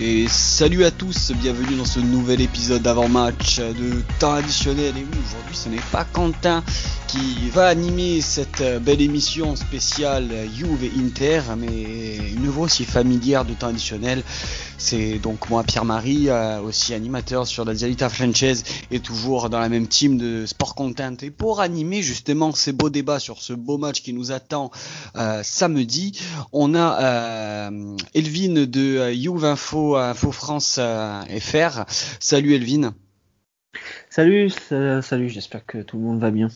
Et salut à tous, bienvenue dans ce nouvel épisode d'avant-match de temps additionnel. Et oui, aujourd'hui ce n'est pas Quentin qui va animer cette belle émission spéciale Juve et Inter, mais une voix aussi familière de temps additionnel. C'est donc moi Pierre-Marie, euh, aussi animateur sur la Dialita Franchise et toujours dans la même team de Sport Content. Et pour animer justement ces beaux débats sur ce beau match qui nous attend euh, samedi, on a euh, Elvin de Juve Info, Info France FR. Salut Elvin. Salut, salut, j'espère que tout le monde va bien.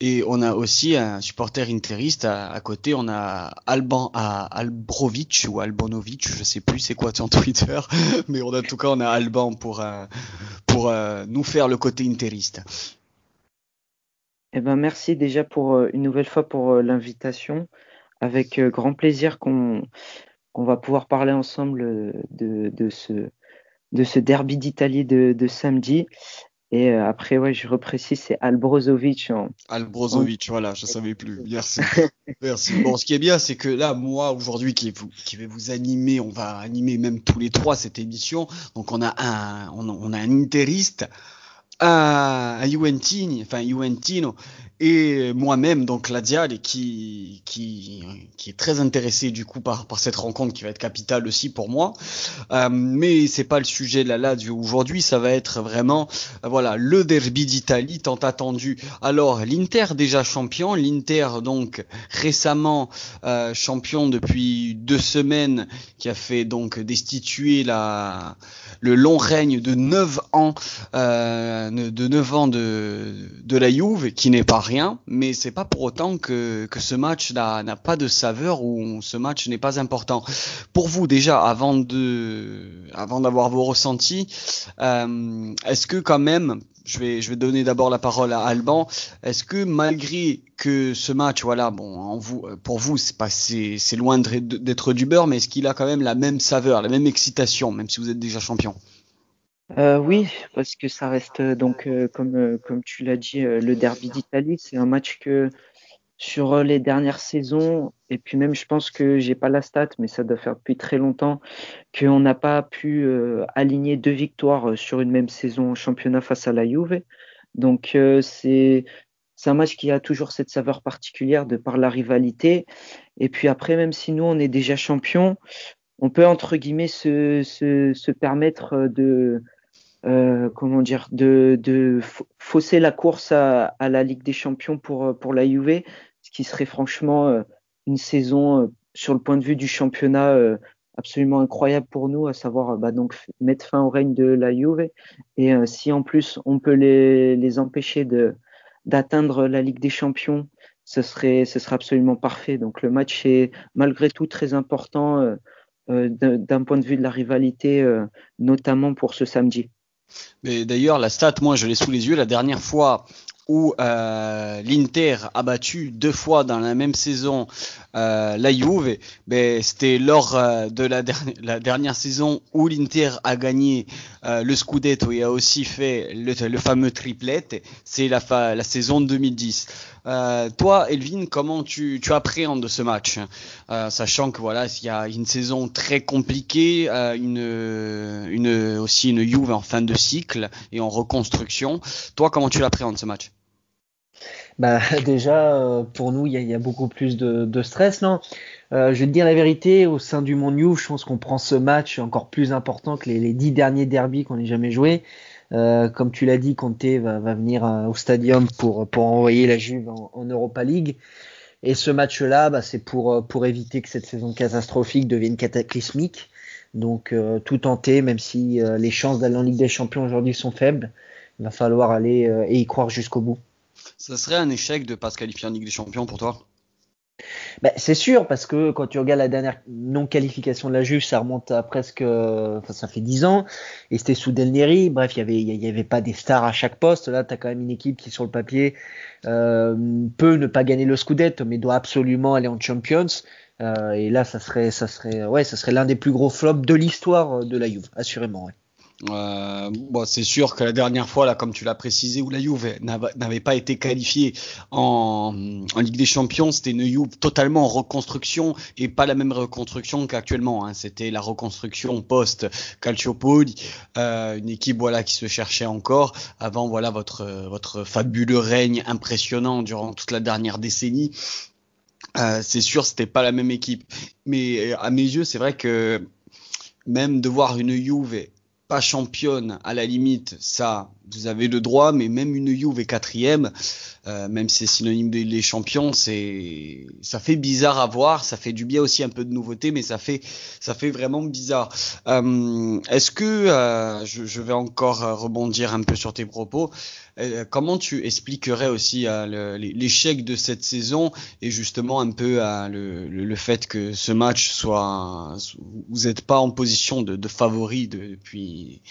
Et on a aussi un supporter interiste à, côté. On a Alban à Albrovic ou Albanovic, je sais plus c'est quoi ton Twitter, mais on a, en tout cas on a Alban pour euh, pour euh, nous faire le côté interiste. Eh ben merci déjà pour euh, une nouvelle fois pour l'invitation. Avec grand plaisir qu'on qu'on va pouvoir parler ensemble de, de ce de ce derby d'Italie de, de samedi. Et euh, après, ouais, je reprécise, c'est Albrozovic. En... Albrozovic, voilà, je savais plus. Merci. Merci. Bon, ce qui est bien, c'est que là, moi, aujourd'hui, qui, qui vais vous animer, on va animer même tous les trois cette émission. Donc, on a un, on, on a un interiste, un Juventini, enfin Juventino, et moi-même donc la Dial qui qui qui est très intéressé du coup par par cette rencontre qui va être capitale aussi pour moi. Euh, mais c'est pas le sujet de la Lazio aujourd'hui ça va être vraiment euh, voilà le derby d'Italie tant attendu. Alors l'Inter déjà champion l'Inter donc récemment euh, champion depuis deux semaines qui a fait donc destituer la le long règne de 9 ans de 9 ans de la Juve qui n'est pas rien, mais c'est pas pour autant que, ce match n'a pas de saveur ou ce match n'est pas important. Pour vous déjà, avant avant d'avoir vos ressentis, euh, est-ce que quand même, je vais, je vais donner d'abord la parole à Alban. Est-ce que malgré que ce match, voilà, bon, pour vous, c'est loin d'être du beurre, mais est-ce qu'il a quand même la même saveur, la même excitation, même si vous êtes déjà champion? Euh, oui, parce que ça reste donc euh, comme euh, comme tu l'as dit le derby d'Italie, c'est un match que sur les dernières saisons et puis même je pense que j'ai pas la stat mais ça doit faire depuis très longtemps qu'on n'a pas pu aligner deux victoires sur une même saison championnat face à la Juve. Donc c'est c'est un match qui a toujours cette saveur particulière de par la rivalité et puis après même si nous on est déjà champion, on peut entre guillemets se, se, se permettre de euh, comment dire, de, fausser la course à, à, la Ligue des Champions pour, pour la Juve, ce qui serait franchement euh, une saison euh, sur le point de vue du championnat absolument incroyable pour nous, à savoir bah, donc mettre fin au règne de la Juve. Et si en plus on peut les, les empêcher de d'atteindre la Ligue des Champions, ce serait ce serait absolument parfait. Donc le match est malgré tout très important d'un point de vue de la rivalité, notamment pour ce samedi. Mais d'ailleurs, la stat, moi, je l'ai sous les yeux. La dernière fois où euh, l'Inter a battu deux fois dans la même saison euh, la Juve, c'était lors euh, de la, dernière saison où l'Inter a gagné le Scudetto et a aussi fait le, fameux triplette, c'est la, la saison 2010. Euh, toi, Elvin, comment tu, tu appréhendes ce match, sachant que voilà, il y a une saison très compliquée, aussi une Juve en fin de cycle et en reconstruction. Toi, comment tu l'appréhendes ce match? Bah déjà euh, pour nous il y a, y a, beaucoup plus de, de stress non? Euh, je vais te dire la vérité au sein du monde New je pense qu'on prend ce match encore plus important que les, les dix derniers derbies qu'on ait jamais joué euh, comme tu l'as dit Conte va, va venir euh, au stadium pour pour envoyer la Juve en, en Europa League. Et ce match là bah, c'est pour euh, pour éviter que cette saison catastrophique devienne cataclysmique. Donc tout tenter même si les chances d'aller en Ligue des Champions aujourd'hui sont faibles il va falloir aller et y croire jusqu'au bout ça serait un échec de pas se qualifier en Ligue des Champions pour toi? Ben, c'est sûr parce que quand tu regardes la dernière non qualification de la Juve, ça remonte à presque, enfin ça fait dix ans et c'était sous Del Neri. Bref, il y avait pas des stars à chaque poste. Là, tu as quand même une équipe qui sur le papier euh, peut ne pas gagner le Scudetto, mais doit absolument aller en Champions. Euh, et là, ça serait ça serait ouais, ça serait l'un des plus gros flops de l'histoire de la Juve, assurément. Euh, c'est sûr que la dernière fois, là, comme tu l'as précisé, où la Juve n'avait pas été qualifiée en, Ligue des Champions, c'était une Juve totalement en reconstruction et pas la même reconstruction qu'actuellement. Hein. C'était la reconstruction post Calciopoli, euh, une équipe voilà qui se cherchait encore avant voilà votre votre fabuleux règne impressionnant durant toute la dernière décennie. Euh, c'est sûr, c'était pas la même équipe, mais à mes yeux, c'est vrai que même de voir une Juve pas championne, à la limite, ça, vous avez le droit, mais même une Juve quatrième, euh, même si c'est synonyme de les champions, c'est, ça fait bizarre à voir, ça fait du bien aussi un peu de nouveauté, mais ça fait, ça fait vraiment bizarre. Euh, est-ce que, euh, je, vais encore rebondir un peu sur tes propos, comment tu expliquerais aussi euh, l'échec de cette saison et justement un peu euh, le, fait que ce match soit, vous n'êtes pas en position de, favori depuis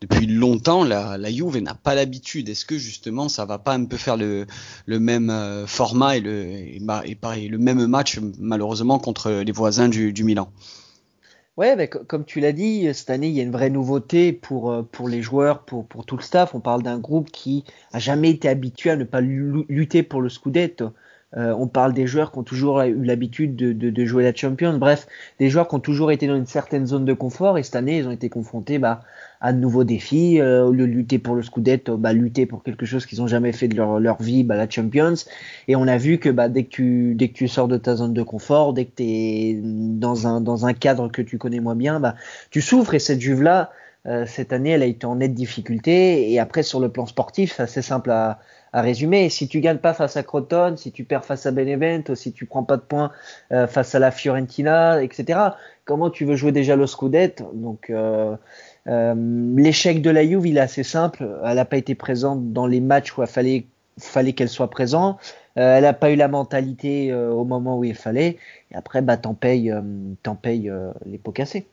depuis longtemps, la, la Juve n'a pas l'habitude. Est-ce que justement ça va pas un peu faire le, même format et le, même match malheureusement contre les voisins du Milan? Ouais, mais comme tu l'as dit, cette année, il y a une vraie nouveauté pour, euh, pour les joueurs, pour, pour tout le staff. On parle d'un groupe qui a jamais été habitué à ne pas lutter pour le Scudetto. Euh, on parle des joueurs qui ont toujours eu l'habitude de, de, de, jouer la Champions. Bref, des joueurs qui ont toujours été dans une certaine zone de confort. Et cette année, ils ont été confrontés bah, à de nouveaux défis. Euh, au lieu de lutter pour le Scudetto, bah, lutter pour quelque chose qu'ils n'ont jamais fait de leur, leur vie, bah, la Champions. Et on a vu que bah, dès que tu dès que tu sors de ta zone de confort, dès que tu es dans un dans un cadre que tu connais moins bien, bah, tu souffres. Et cette Juve là, euh, cette année, elle a été en nette difficulté. Et après, sur le plan sportif, c'est assez simple à, à résumer. Si tu gagnes pas face à Crotone, si tu perds face à Benevento, si tu prends pas de points euh, face à la Fiorentina, etc. Comment tu veux jouer déjà le Scudetto? Donc euh, euh, l'échec de la Juve, il est assez simple. Elle n'a pas été présente dans les matchs où il fallait, qu'elle soit présente. Euh, elle n'a pas eu la mentalité euh, au moment où il fallait. Et après, bah, t'en payes, t'en payes les pots cassés.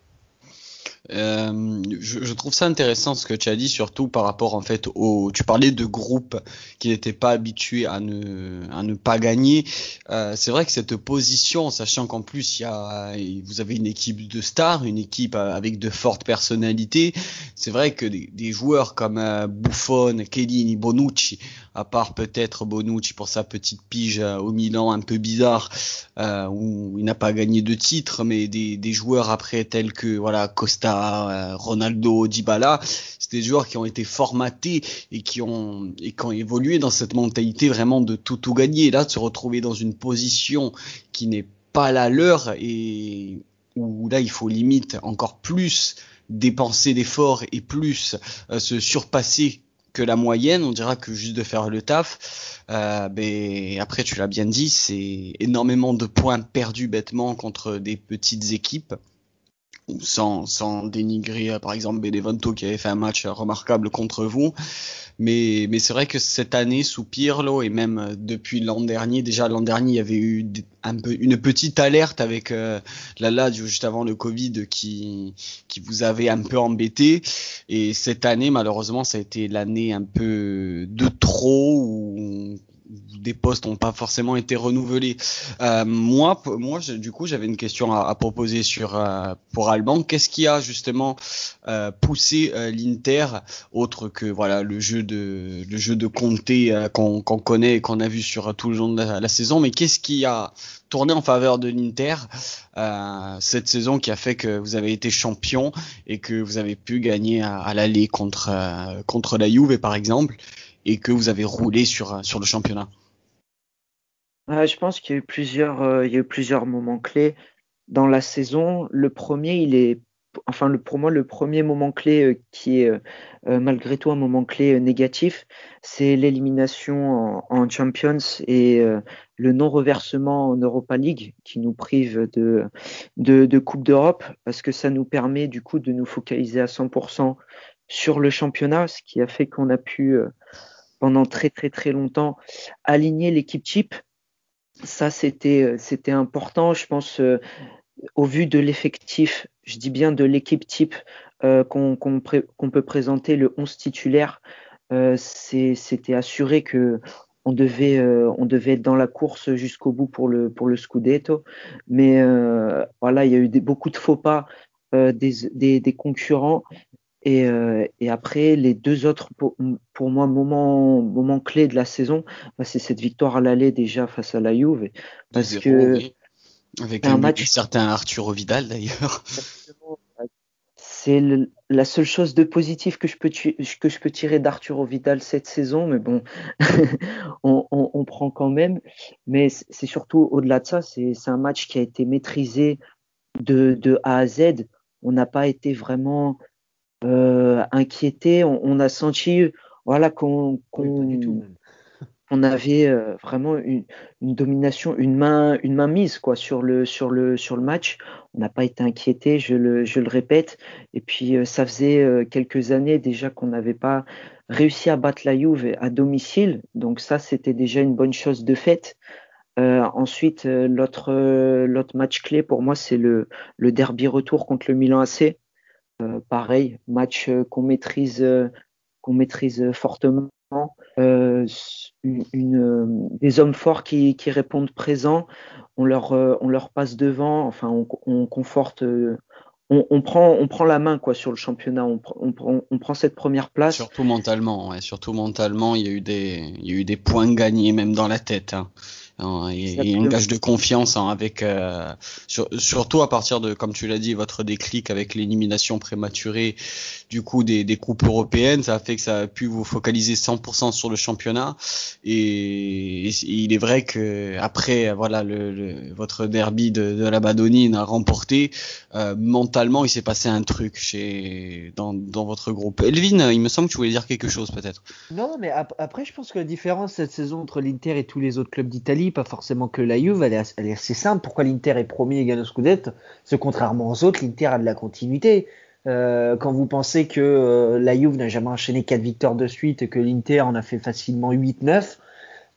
Euh, je, trouve ça intéressant ce que tu as dit, surtout par rapport en fait au. Tu parlais de groupes qui n'étaient pas habitués à ne pas gagner. Euh, c'est vrai que cette position, sachant qu'en plus il y a vous avez une équipe de stars, une équipe avec de fortes personnalités. C'est vrai que des, joueurs comme euh, Buffon, Chiellini, Bonucci, à part peut-être Bonucci pour sa petite pige euh, au Milan un peu bizarre, euh, où il n'a pas gagné de titre, mais des, des joueurs après tels que voilà Costa euh, Ronaldo, Dybala, c'est des joueurs qui ont été formatés et qui ont et qui ont évolué dans cette mentalité vraiment de tout tout gagner. là, de se retrouver dans une position qui n'est pas la leur et où là il faut limite encore plus dépenser d'efforts et plus euh, se surpasser que la moyenne, on dira que juste de faire le taf, euh, ben, après tu l'as bien dit, c'est énormément de points perdus bêtement contre des petites équipes sans, dénigrer par exemple Benevento qui avait fait un match remarquable contre vous. Mais, c'est vrai que cette année sous Pirlo et même depuis l'an dernier, déjà l'an dernier il y avait eu une petite alerte avec euh, la Lazio juste avant le Covid qui, qui vous avait un peu embêté. Et cette année malheureusement ça a été l'année un peu de trop où des postes n'ont pas forcément été renouvelés. Euh, moi, moi, du coup, j'avais une question à, à proposer sur euh, pour Alban. Qu'est-ce qui a justement euh, poussé euh, l'Inter, autre que voilà le jeu de le jeu de Comté euh, qu'on connaît et qu'on a vu sur tout le long de la, la saison, mais qu'est-ce qui a tourné en faveur de l'Inter cette saison qui a fait que vous avez été champion et que vous avez pu gagner à, à l'aller contre contre la Juve par exemple? Et que vous avez roulé sur, sur le championnat? Je pense qu'il y a eu plusieurs, euh, il y a eu plusieurs moments clés dans la saison. Le premier, il est, enfin, pour moi, le premier moment clé euh, qui est euh, malgré tout un moment clé négatif, c'est l'élimination en, Champions et le non-reversement en Europa League qui nous prive de, de, de Coupe d'Europe parce que ça nous permet du coup de nous focaliser à 100% sur le championnat, ce qui a fait qu'on a pu pendant très très très longtemps aligner l'équipe type. Ça, c'était euh, c'était important, je pense, euh, au vu de l'effectif, je dis bien de l'équipe type euh, qu'on peut présenter, le 11 titulaire, c'était assuré que on devait, on devait être dans la course jusqu'au bout pour le, pour le Scudetto. Mais voilà, il y a eu beaucoup de faux pas des, des concurrents Et, euh, et après, les deux autres, pour, pour moi, moments, moments clés de la saison, bah, c'est cette victoire à l'aller déjà face à la Juve. Parce que. Oui. Avec un, un match. certain Arturo Vidal d'ailleurs. C'est la seule chose de positif que je peux, que je peux tirer d'Arturo Vidal cette saison, mais bon, on, on, on, prend quand même. Mais c'est surtout au-delà de ça, c'est un match qui a été maîtrisé de, de A à Z. On n'a pas été vraiment euh, inquiété. On, on, a senti voilà qu'on qu on avait euh, vraiment une, une, domination, une main, une main mise quoi sur le sur le sur le match. On n'a pas été inquiété, je le je le répète. Et puis euh, ça faisait euh, quelques années déjà qu'on n'avait pas réussi à battre la Juve à domicile, donc ça c'était déjà une bonne chose de fait. Ensuite, l'autre l'autre match clé pour moi c'est le le derby retour contre le Milan AC. Pareil, match qu'on maîtrise qu'on maîtrise fortement euh, des hommes forts qui, répondent présents, on leur, euh, on leur passe devant, enfin on, on conforte, euh, on, prend, on prend la main quoi sur le championnat, on, on, prend cette première place. Surtout mentalement, surtout mentalement, il y a eu des, il y a eu des points gagnés même dans la tête. Hein. Hein, et, un gage de confiance hein, avec euh, sur, surtout à partir de comme tu l'as dit votre déclic avec l'élimination prématurée du coup des, des coupes européennes ça a fait que ça a pu vous focaliser 100% sur le championnat. Et, et, il est vrai que après voilà le, le votre derby de, de la Badonine a remporté euh, mentalement il s'est passé un truc chez dans, dans votre groupe. Elvin il me semble que tu voulais dire quelque chose peut-être. Non mais ap après je pense que la différence cette saison entre l'Inter et tous les autres clubs d'Italie pas forcément que la Juve, elle est, elle est assez simple. Pourquoi l'Inter est premier et gagne le Scudetto? C'est contrairement aux autres, l'Inter a de la continuité. Euh, quand vous pensez que euh, la Juve n'a jamais enchaîné quatre victoires de suite et que l'Inter en a fait facilement 8-9,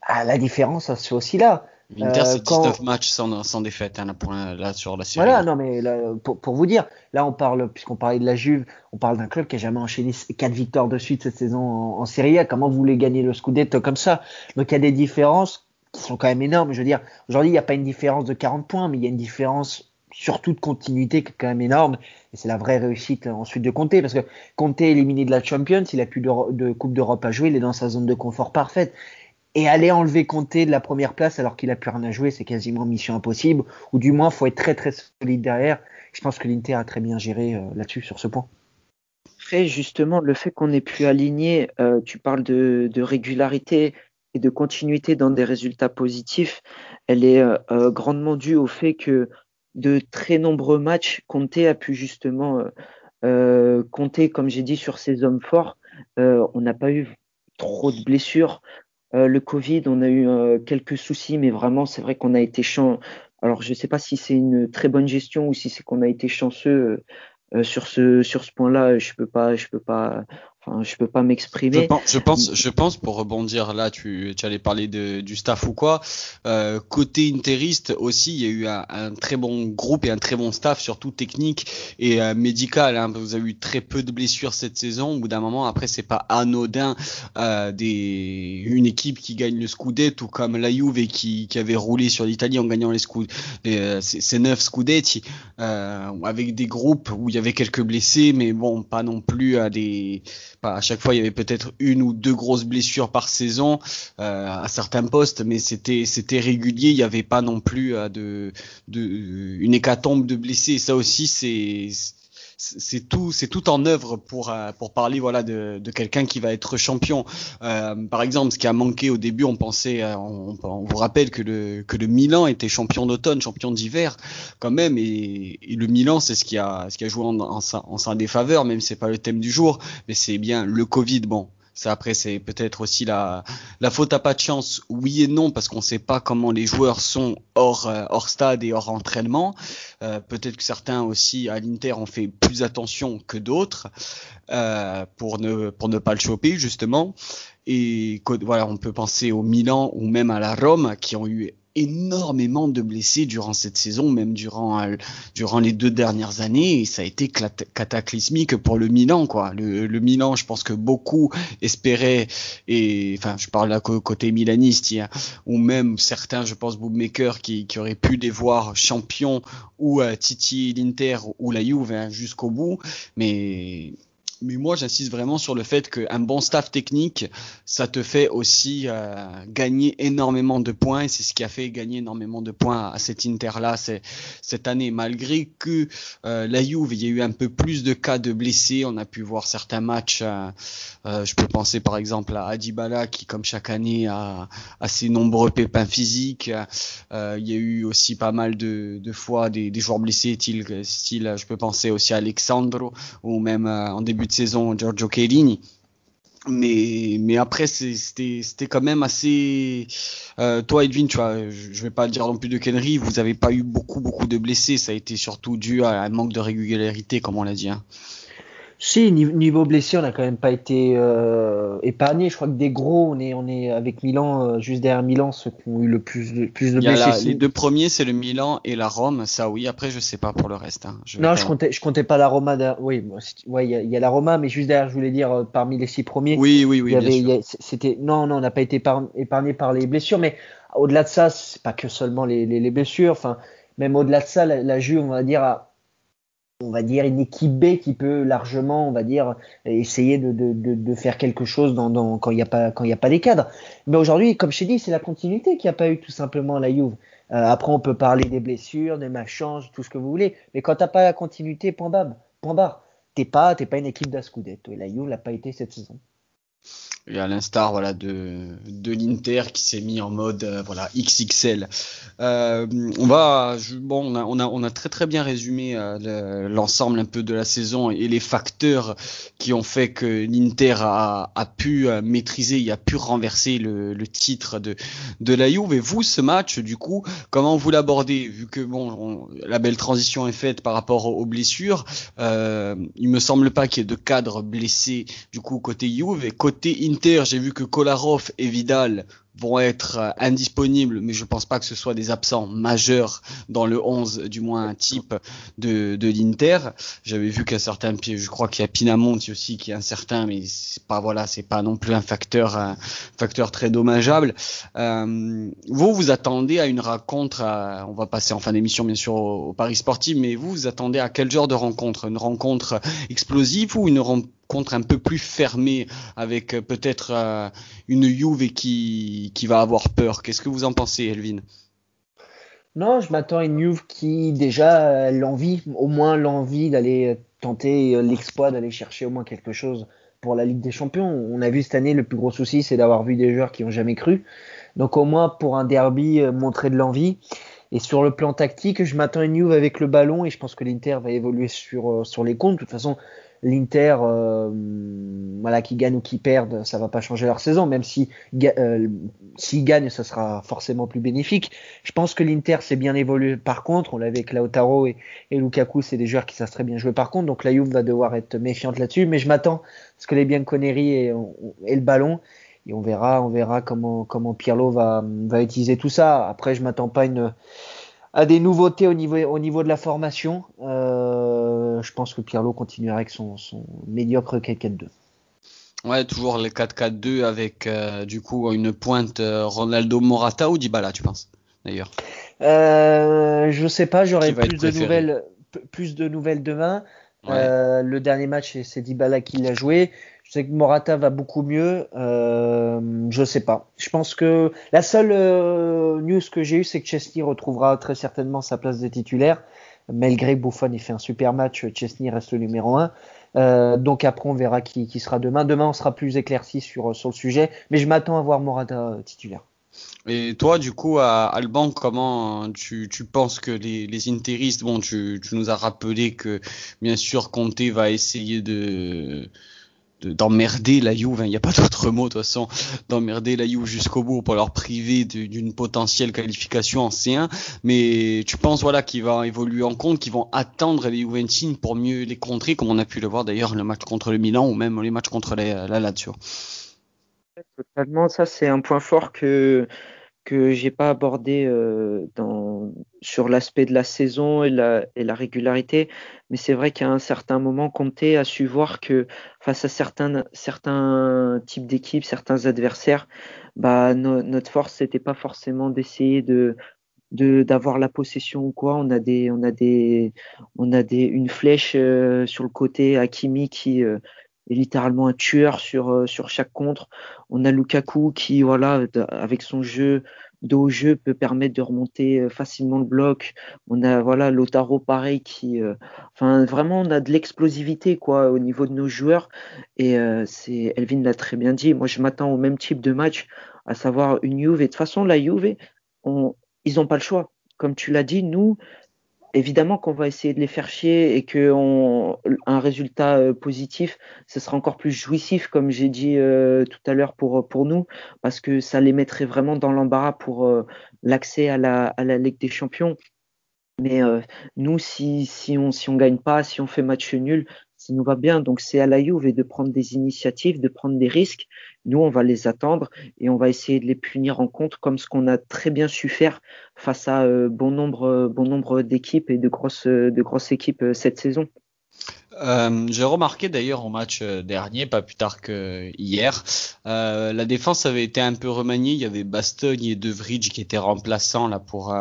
ah, la différence, ça se fait aussi là. L'Inter, c'est 19 quand... matchs sans, sans défaite hein, là, là, sur la série. Voilà, non, mais là, pour, pour, vous dire, là, on parle, puisqu'on parlait de la Juve, on parle d'un club qui a jamais enchaîné quatre victoires de suite cette saison en, en Serie A. Comment vous voulez gagner le Scudetto comme ça? Donc, il y a des différences qui sont quand même énormes. Je veux dire, aujourd'hui, il n'y a pas une différence de 40 points, mais il y a une différence surtout de continuité qui est quand même énorme. Et c'est la vraie réussite ensuite de Conte, parce que est éliminé de la Champions, il a plus de, Coupe d'Europe à jouer, il est dans sa zone de confort parfaite. Et aller enlever Conte de la première place alors qu'il a plus rien à jouer, c'est quasiment mission impossible. Ou du moins, faut être très très solide derrière. Je pense que l'Inter a très bien géré euh, là-dessus sur ce point. Après, justement, le fait qu'on ait pu aligner, euh, tu parles de, de régularité, et de continuité dans des résultats positifs, elle est euh, euh, grandement due au fait que de très nombreux matchs, Conte a pu justement euh, compter, comme j'ai dit, sur ses hommes forts. On n'a pas eu trop de blessures. le Covid, on a eu quelques soucis, mais vraiment, c'est vrai qu'on a été chanceux. Alors, je ne sais pas si c'est une très bonne gestion ou si c'est qu'on a été chanceux sur ce sur ce point-là. Je peux pas, je peux pas Enfin, je peux pas m'exprimer. Je pense, je pense, pour rebondir là, tu, tu allais parler de, du staff ou quoi. Euh, côté interiste aussi, il y a eu un, un, très bon groupe et un très bon staff, surtout technique et euh, médical. Hein. Vous avez eu très peu de blessures cette saison. Au bout d'un moment, après, c'est pas anodin euh, des une équipe qui gagne le Scudetto comme la Juve qui, qui avait roulé sur l'Italie en gagnant les Scud, euh, ces neuf Scudetti, euh, avec des groupes où il y avait quelques blessés, mais bon, pas non plus à des à chaque fois il y avait peut-être une ou deux grosses blessures par saison euh, à certains postes, mais c'était régulier. Il n'y avait pas non plus euh, une hécatombe de blessés. ça aussi c'est c'est tout, c'est tout en œuvre pour euh, pour parler voilà de, de quelqu'un qui va être champion. Euh, par exemple, ce qui a manqué au début, on pensait, euh, on, on, vous rappelle que le que le Milan était champion d'automne, champion d'hiver quand même, et, et le Milan c'est ce qui a ce qui a joué en, en, en sa défaveur, même si c'est pas le thème du jour, mais c'est bien le Covid. Bon, ça après c'est peut-être aussi la la faute à pas de chance, oui et non parce qu'on sait pas comment les joueurs sont hors euh, hors stade et hors entraînement. Euh, peut-être que certains aussi à l'Inter ont fait plus attention que d'autres euh, pour ne pour ne pas le choper justement. Et voilà, on peut penser au Milan ou même à la Rome qui ont eu énormément de blessés durant cette saison, même durant euh, durant les deux dernières années, et ça a été cataclysmique pour le Milan, quoi. Le, le Milan, je pense que beaucoup espéraient, et enfin, je parle là côté milaniste, ou même certains, je pense, bookmakers qui, qui auraient pu les voir champions ou euh, Titi l'Inter ou la Juve hein, jusqu'au bout, mais mais moi j'insiste vraiment sur le fait qu'un bon staff technique, ça te fait aussi euh, gagner énormément de points et c'est ce qui a fait gagner énormément de points à cet Inter-là cette année. Malgré que euh, la Juve, il y a eu un peu plus de cas de blessés, on a pu voir certains matchs, euh, je peux penser par exemple à Adibala qui comme chaque année a, a ses nombreux pépins physiques. il y a eu aussi pas mal de, fois des, des joueurs blessés, style, style, je peux penser aussi à Alexandro ou même en début de saison Giorgio Chiellini. Mais, mais après, c'était quand même assez. Euh, toi, Edwin, tu vois, je vais pas dire non plus de Kenry, vous avez pas eu beaucoup, beaucoup de blessés. Ça a été surtout dû à un manque de régularité, comme on l'a dit. Hein. Si, niveau blessé, on n'a quand même pas été euh, épargné. Je crois que des gros, on est, on est avec Milan, euh, juste derrière Milan, ceux qui ont eu le plus de, plus de blessés. les deux premiers, c'est le Milan et la Rome. Ça, oui. Après, je sais pas pour le reste. Hein. non, je comptais, je comptais pas la Roma. Oui, ouais, il y, a la Roma, mais juste derrière, je voulais dire euh, parmi les six premiers. Oui, oui, oui. C'était non, non, on n'a pas été épargné par les blessures, mais au-delà de ça, c'est pas que seulement les, les, blessures. Enfin, même au-delà de ça, la, la Juve, on va dire, a, on va dire une équipe B qui peut largement, on va dire, essayer de, faire quelque chose quand il n'y a pas quand il a pas les cadres. Mais aujourd'hui, comme je t'ai dit, c'est la continuité qui a pas eu tout simplement la Juve. Euh, après, on peut parler des blessures, des matchs tout ce que vous voulez. Mais quand t'as pas la continuité, point barre, point barre. T'es pas, t'es pas une équipe d'Ascudetto. Et la Juve l'a pas été cette saison. Et à l'instar voilà de de l'Inter qui s'est mis en mode euh, voilà XXL. Euh, on va bon on a, on a on a très très bien résumé euh, l'ensemble un peu de la saison et les facteurs qui ont fait que l'Inter a, a pu maîtriser, il a pu renverser le, titre de de la Juve. Et vous ce match du coup comment vous l'abordez? Vu que bon la belle transition est faite par rapport aux, blessures. Il me semble pas qu'il y ait de cadres blessés du coup côté Juve et côté Inter Inter, j'ai vu que Kolarov et Vidal vont être euh, indisponibles, mais je pense pas que ce soit des absents majeurs dans le 11, du moins un type de, l'Inter. J'avais vu qu'un certain, je crois qu'il y a Pinamonti aussi qui est incertain, mais c'est pas voilà, c'est pas non plus un facteur, un facteur très dommageable. Euh, vous vous attendez à une rencontre, on va passer en fin d'émission bien sûr au, Paris Sportif, mais vous vous attendez à quel genre de rencontre? Une rencontre explosive ou une rencontre un peu plus fermée avec euh, peut-être euh, une Juve qui qui, va avoir peur. Qu'est-ce que vous en pensez, Elvin? Non, je m'attends à une Juve qui déjà l'envie, au moins l'envie d'aller tenter l'exploit, d'aller chercher au moins quelque chose pour la Ligue des Champions. On a vu cette année, le plus gros souci, c'est d'avoir vu des joueurs qui ont jamais cru. Donc au moins pour un derby, euh, montrer de l'envie. Et sur le plan tactique, je m'attends à une Juve avec le ballon et je pense que l'Inter va évoluer sur, euh, sur les comptes. De toute façon, l'Inter, euh, voilà, qui gagne ou qui perde, ça va pas changer leur saison, même si euh, s'ils gagnent, ça sera forcément plus bénéfique. Je pense que l'Inter s'est bien évolué par contre, on l'avait avec Lautaro et, Lukaku, c'est des joueurs qui savent très bien jouer par contre, donc la Juve va devoir être méfiante là-dessus, mais je m'attends à ce que les Bianconeri et, et le ballon, et on verra, on verra comment comment Pirlo va va utiliser tout ça. Après, je m'attends pas à des nouveautés au niveau, au niveau de la formation. Euh, je pense que Pirlo continuera avec son, son médiocre 4-4-2. Ouais, toujours les 4-4-2 avec euh, du coup une pointe euh, Ronaldo Morata ou Dybala, tu penses d'ailleurs? Euh, Je sais pas, j'aurais plus de nouvelles, plus de nouvelles demain. Euh, le dernier match, c'est Dybala qui l'a joué. Je sais que Morata va beaucoup mieux. Je sais pas. Je pense que la seule news que j'ai eue, c'est que Chesney retrouvera très certainement sa place de titulaire. Malgré Buffon, il fait un super match. Chesney reste le numéro un. Euh, donc après, on verra qui, qui, sera demain. Demain, on sera plus éclairci sur, sur le sujet. Mais je m'attends à voir Morata euh, titulaire. Et toi, du coup, à Alban, comment tu, tu penses que les, les interistes, bon, tu, tu nous as rappelé que bien sûr Conte va essayer de d'emmerder la Juve, il n'y a pas d'autre mot de toute façon, d'emmerder la Juve jusqu'au bout pour leur priver d'une potentielle qualification en C1. Mais tu penses voilà qu'ils vont évoluer en compte, qu'ils vont attendre les Juventines pour mieux les contrer, comme on a pu le voir d'ailleurs le match contre le Milan ou même les matchs contre la, la Lazio. Totalement, ça c'est un point fort que que j'ai pas abordé euh, sur l'aspect de la saison et la, régularité, mais c'est vrai qu'à un certain moment, Conte a su voir que face à certains, types d'équipes, certains adversaires, bah, notre force c'était pas forcément d'essayer de d'avoir la possession ou quoi. On a une flèche euh, sur le côté Hakimi qui euh, est littéralement un tueur sur sur chaque contre. On a Lukaku qui voilà avec son jeu de haut jeu peut permettre de remonter facilement le bloc. On a voilà Lotaro pareil qui, enfin vraiment on a de l'explosivité quoi au niveau de nos joueurs et c'est Elvin l'a très bien dit. Moi je m'attends au même type de match, à savoir une Juve. Et de toute façon la Juve, on, ils n'ont pas le choix. Comme tu l'as dit, nous évidemment qu'on va essayer de les faire chier et que un résultat euh, positif, ce sera encore plus jouissif, comme j'ai dit euh, tout à l'heure pour pour nous, parce que ça les mettrait vraiment dans l'embarras pour euh, l'accès à la à la Ligue des Champions. Mais nous, si si on si on gagne pas, si on fait match nul, ça nous va bien. Donc c'est à la Juve de prendre des initiatives, de prendre des risques. Nous, on va les attendre et on va essayer de les punir en compte comme ce qu'on a très bien su faire face à euh, bon nombre, euh, bon nombre d'équipes et de grosses, de grosses équipes euh, cette saison. J'ai remarqué d'ailleurs au match dernier, pas plus tard que hier, la défense avait été un peu remaniée. Il y avait Bastogne et De Vrij qui étaient remplaçants là pour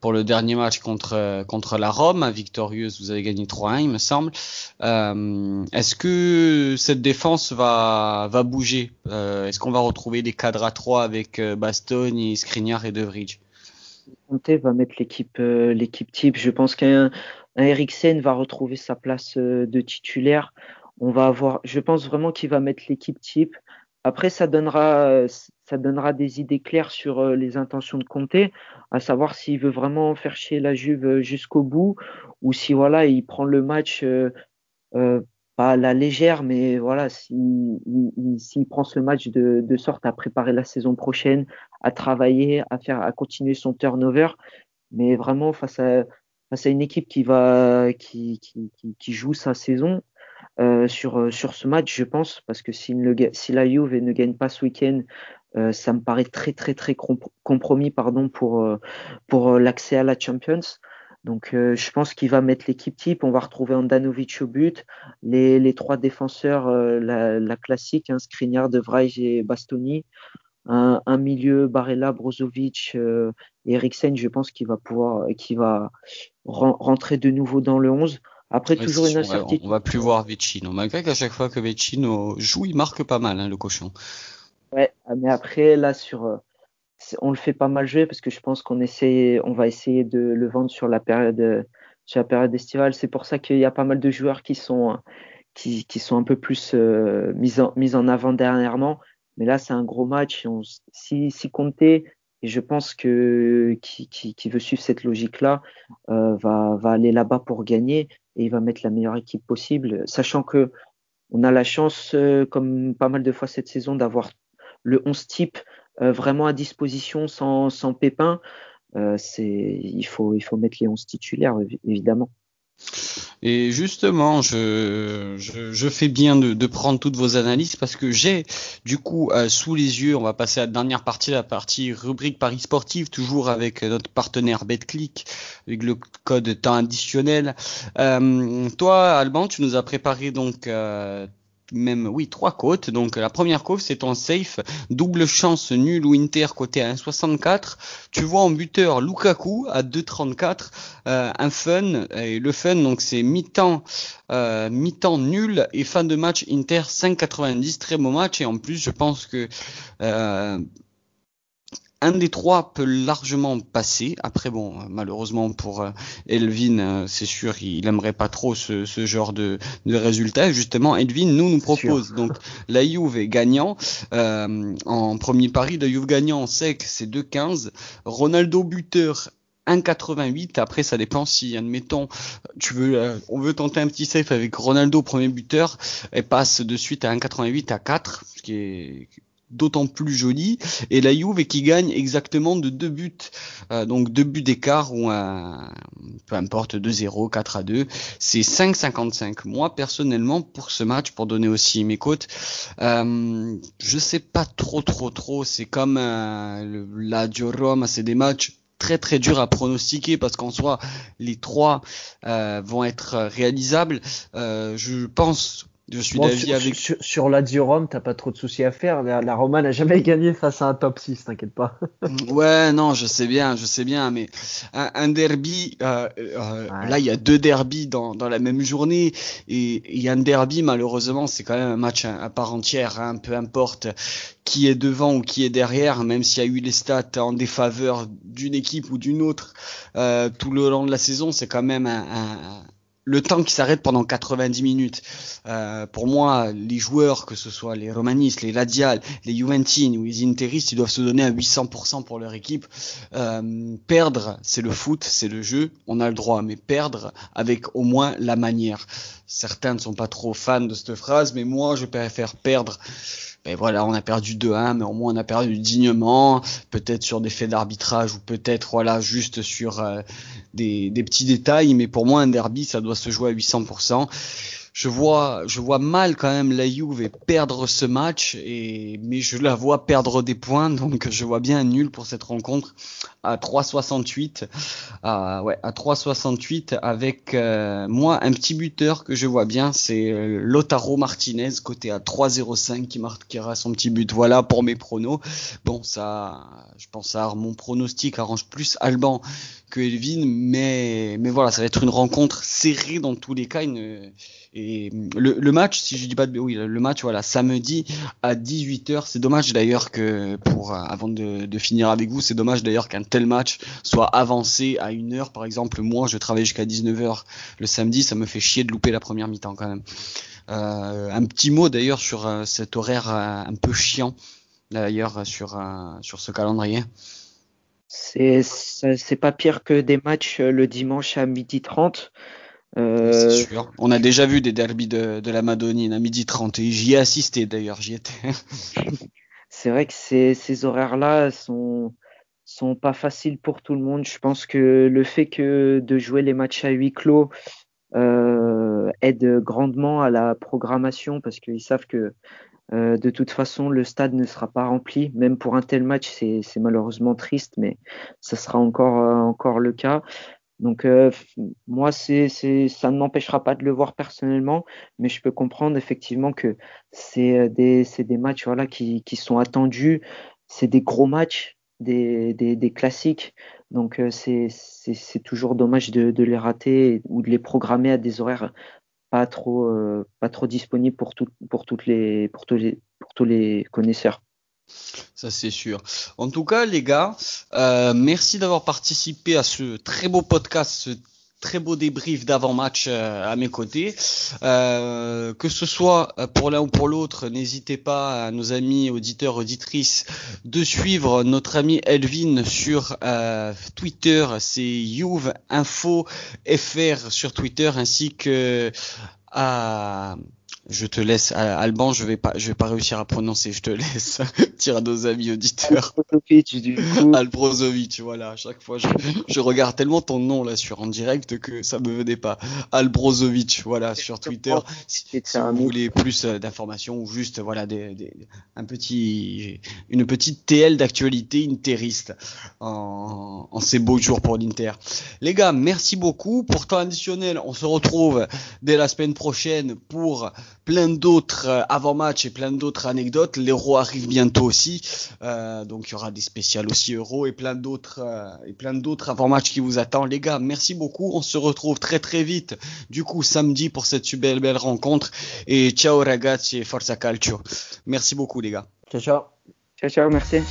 pour le dernier match contre contre la Rome, victorieuse. Vous avez gagné 3-1, il me semble. Euh, Est-ce que cette défense va va bouger? Euh, Est-ce qu'on va retrouver des cadres à 3 avec euh, Bastogne, Skriniar et De Vrij? Conte va mettre l'équipe euh, type. Je pense qu'un un Eriksen va retrouver sa place euh, de titulaire. On va avoir, je pense vraiment qu'il va mettre l'équipe type. Après, ça donnera, ça donnera des idées claires sur euh, les intentions de Comté, à savoir s'il veut vraiment faire chier la Juve euh, jusqu'au bout ou si voilà, il prend le match euh, pas à la légère, mais voilà, s'il si, prend ce match de, sorte à préparer la saison prochaine, à travailler, à faire, à continuer son turnover, mais vraiment face à une équipe qui joue sa saison, sur, ce match, je pense, parce que si la Juve ne gagne pas ce week-end, euh, ça me paraît très très très compromis pardon pour pour l'accès à la Champions. Donc je pense qu'il va mettre l'équipe type. On va retrouver Andanovic au but, les, les trois défenseurs, la, la, classique, hein, Skriniar, De Vrij et Bastoni. Un, un, milieu Barella, Brozovic et Eriksen, je pense qu'il va pouvoir, qu'il va rentrer de nouveau dans le 11. Après, toujours une incertitude. On va plus voir Vecino. Malgré qu'à chaque fois que Vecino joue, il marque pas mal, hein, le cochon. Ouais, ah, mais après, là, sur, euh, on le fait pas mal jouer parce que je pense qu'on essaie, on va essayer de le vendre sur la période, sur la période estivale. C'est pour ça qu'il y a pas mal de joueurs qui sont, qui, qui sont un peu plus euh, mis, en, mis en avant dernièrement. Mais là, c'est un gros match. Si, si compter et je pense que qui, qui, veut suivre cette logique-là euh, va, va aller là-bas pour gagner et il va mettre la meilleure équipe possible, sachant que on a la chance, euh, comme pas mal de fois cette saison, d'avoir le 11 type euh, vraiment à disposition sans, sans pépin. Euh, il faut, mettre les 11 titulaires, évidemment. Et justement, je, fais bien de, prendre toutes vos analyses parce que j'ai du coup euh, sous les yeux, on va passer à la dernière partie, la partie rubrique Paris sportif, toujours avec notre partenaire BetClick, avec le code temps additionnel. Toi, Alban, tu nous as préparé donc même oui trois côtes. Donc la première côte c'est ton safe double chance nul ou Inter côté à 1,64. Tu vois en buteur Lukaku à 2,34. Euh, un fun et le fun donc c'est mi-temps euh, mi-temps nul et fin de match Inter 5,90 très beau match et en plus je pense que euh, un des trois peut largement passer. Après, bon, malheureusement pour euh, Elvin, euh, c'est sûr, il aimerait pas trop ce, ce genre de, de résultat. justement, Elvin nous nous propose donc la Juve est gagnant euh, en premier pari. La Juve gagnant sec, c'est 2,15. Ronaldo buteur 1,88. Après, ça dépend si, admettons, tu veux, on veut tenter un petit safe avec Ronaldo premier buteur, et passe de suite à 1,88 à 4, ce qui est d'autant plus joli. Et la Juve qui gagne exactement de deux buts. Euh, donc deux buts d'écart ou un peu importe 2-0 4 à 2 c'est 5-55 moi personnellement pour ce match pour donner aussi mes cotes euh, je sais pas trop trop trop. C'est comme euh, la Roma. C'est des matchs très très durs à pronostiquer parce qu'en soi les trois euh, vont être réalisables. Je pense Je suis d'avis avec. Sur, sur Lazio Rome, t'as pas trop de soucis à faire. La, Roma n'a jamais gagné face à un top 6, t'inquiète pas. ouais, non, je sais bien, je sais bien, mais un, derby, euh, euh, là, il y a deux derbies dans, dans la même journée, et il y a un derby, malheureusement, c'est quand même un match à, part entière, hein, peu importe qui est devant ou qui est derrière, même s'il y a eu les stats en défaveur d'une équipe ou d'une autre euh, tout le long de la saison, c'est quand même un, un le temps qui s'arrête pendant 90 minutes. Euh, pour moi, les joueurs, que ce soit les Romanis, les Ladial, les Juventini ou les Interistes, ils doivent se donner à 800% pour leur équipe. Euh, perdre, c'est le foot, c'est le jeu, on a le droit, mais perdre avec au moins la manière. Certains ne sont pas trop fans de cette phrase, mais moi, je préfère perdre ben voilà, on a perdu 2-1, mais au moins on a perdu dignement, peut-être sur des faits d'arbitrage ou peut-être voilà juste sur euh, des, des, petits détails, mais pour moi un derby ça doit se jouer à 800% je vois, je vois mal quand même la Juve perdre ce match, et, mais je la vois perdre des points, donc je vois bien un nul pour cette rencontre à 3,68. À, ouais, à 3,68 avec euh, moi un petit buteur que je vois bien, c'est euh, Lotaro Martinez côté à 3,05 qui marquera son petit but. Voilà pour mes pronos. Bon, ça, je pense à mon pronostic arrange plus Alban que Elvin, mais mais voilà, ça va être une rencontre serrée dans tous les cas. Et le, match, si je dis pas de oui, le match, voilà, samedi à 18h. C'est dommage d'ailleurs que pour avant de, de finir avec vous, c'est dommage d'ailleurs qu'un tel match soit avancé à une heure. Par exemple, moi, je travaille jusqu'à 19h le samedi, ça me fait chier de louper la première mi-temps quand même. Euh, un petit mot d'ailleurs sur euh, cet horaire euh, un peu chiant d'ailleurs sur sur ce calendrier. C'est c'est pas pire que des matchs le dimanche à midi 30. Euh... Sûr. On a déjà vu des derbies de, de la Madonine à midi 30 et j'y ai assisté d'ailleurs, j'y étais. c'est vrai que ces, ces horaires-là sont, sont pas faciles pour tout le monde. Je pense que le fait que de jouer les matchs à huis clos euh, aide grandement à la programmation parce qu'ils savent que euh, de toute façon le stade ne sera pas rempli. Même pour un tel match, c'est malheureusement triste, mais ça sera encore, euh, le cas. Donc euh, moi, ça ne m'empêchera pas de le voir personnellement, mais je peux comprendre effectivement que c'est des, matchs voilà, qui, sont attendus, c'est des gros matchs, des, classiques. Donc c'est, toujours dommage de, les rater ou de les programmer à des horaires pas trop, euh, pas trop disponibles pour, tout, pour, toutes les, pour, tous les, pour tous les connaisseurs. Ça c'est sûr. En tout cas, les gars, euh, merci d'avoir participé à ce très beau podcast, très beau débrief d'avant-match euh, à mes côtés. Euh, que ce soit pour l'un ou pour l'autre, n'hésitez pas à nos amis auditeurs, auditrices, de suivre notre ami Elvin sur Twitter, c'est Youve Info FR sur Twitter, ainsi que à je te laisse, Alban, je vais pas, je vais pas réussir à prononcer, je te laisse dire à nos amis auditeurs. Albrozovic, voilà, à chaque fois, je, je, regarde tellement ton nom là sur en direct que ça me venait pas. Albrozovic, voilà, sur Twitter. Si, vous voulez plus euh, d'informations ou juste, voilà, des, des, un petit, une petite TL d'actualité interiste en, en ces beaux jours pour l'Inter. Les gars, merci beaucoup. Pour temps additionnel, on se retrouve dès la semaine prochaine pour plein d'autres euh, avant-matchs et plein d'autres anecdotes. L'Euro arrive bientôt aussi, euh, donc il y aura des spéciales aussi Euro et plein d'autres euh, et plein d'autres avant-matchs qui vous attendent. Les gars, merci beaucoup. On se retrouve très très vite. Du coup, samedi pour cette belle belle rencontre. Et ciao ragazzi et forza calcio. Merci beaucoup les gars. Ciao ciao. Ciao ciao, merci.